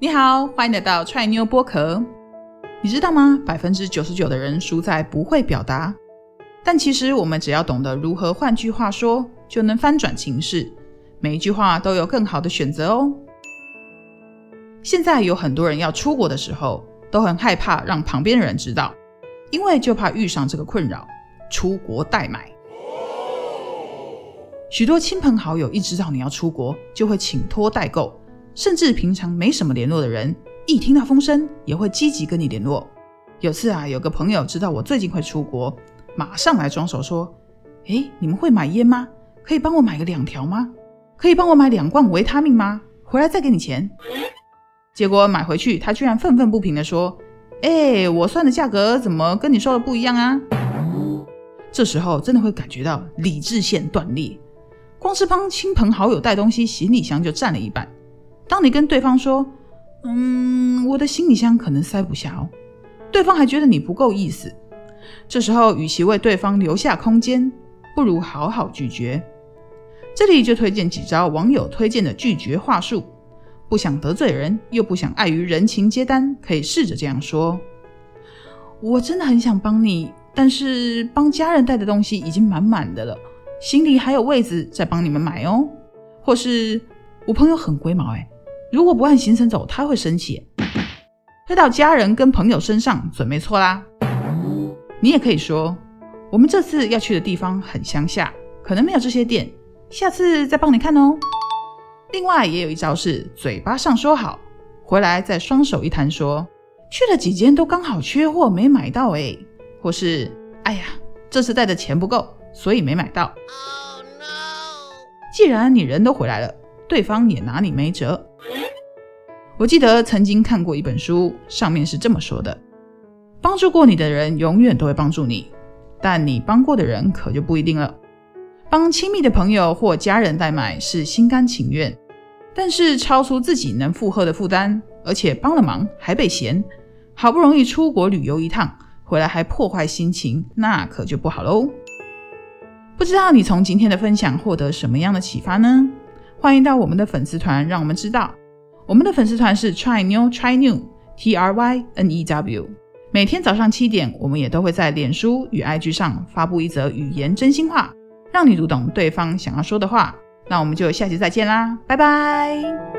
你好，欢迎来到踹妞剥壳。你知道吗？百分之九十九的人输在不会表达，但其实我们只要懂得如何换句话说，就能翻转情势。每一句话都有更好的选择哦。现在有很多人要出国的时候，都很害怕让旁边的人知道，因为就怕遇上这个困扰——出国代买。许多亲朋好友一知道你要出国，就会请托代购。甚至平常没什么联络的人，一听到风声也会积极跟你联络。有次啊，有个朋友知道我最近会出国，马上来装手说：“哎，你们会买烟吗？可以帮我买个两条吗？可以帮我买两罐维他命吗？回来再给你钱。”结果买回去，他居然愤愤不平地说：“哎，我算的价格怎么跟你说的不一样啊？”这时候真的会感觉到理智线断裂，光是帮亲朋好友带东西，行李箱就占了一半。当你跟对方说：“嗯，我的行李箱可能塞不下哦。”对方还觉得你不够意思。这时候，与其为对方留下空间，不如好好拒绝。这里就推荐几招网友推荐的拒绝话术。不想得罪人，又不想碍于人情接单，可以试着这样说：“我真的很想帮你，但是帮家人带的东西已经满满的了，行李还有位子，再帮你们买哦。”或是我朋友很龟毛，哎。如果不按行程走，他会生气。推到家人跟朋友身上准没错啦。你也可以说，我们这次要去的地方很乡下，可能没有这些店，下次再帮你看哦。另外也有一招是嘴巴上说好，回来再双手一摊说，去了几间都刚好缺货没买到哎，或是哎呀，这次带的钱不够，所以没买到。既然你人都回来了，对方也拿你没辙。我记得曾经看过一本书，上面是这么说的：帮助过你的人永远都会帮助你，但你帮过的人可就不一定了。帮亲密的朋友或家人代买是心甘情愿，但是超出自己能负荷的负担，而且帮了忙还被嫌，好不容易出国旅游一趟，回来还破坏心情，那可就不好喽。不知道你从今天的分享获得什么样的启发呢？欢迎到我们的粉丝团，让我们知道。我们的粉丝团是 Try New Try New T R Y N E W。每天早上七点，我们也都会在脸书与 IG 上发布一则语言真心话，让你读懂对方想要说的话。那我们就下期再见啦，拜拜。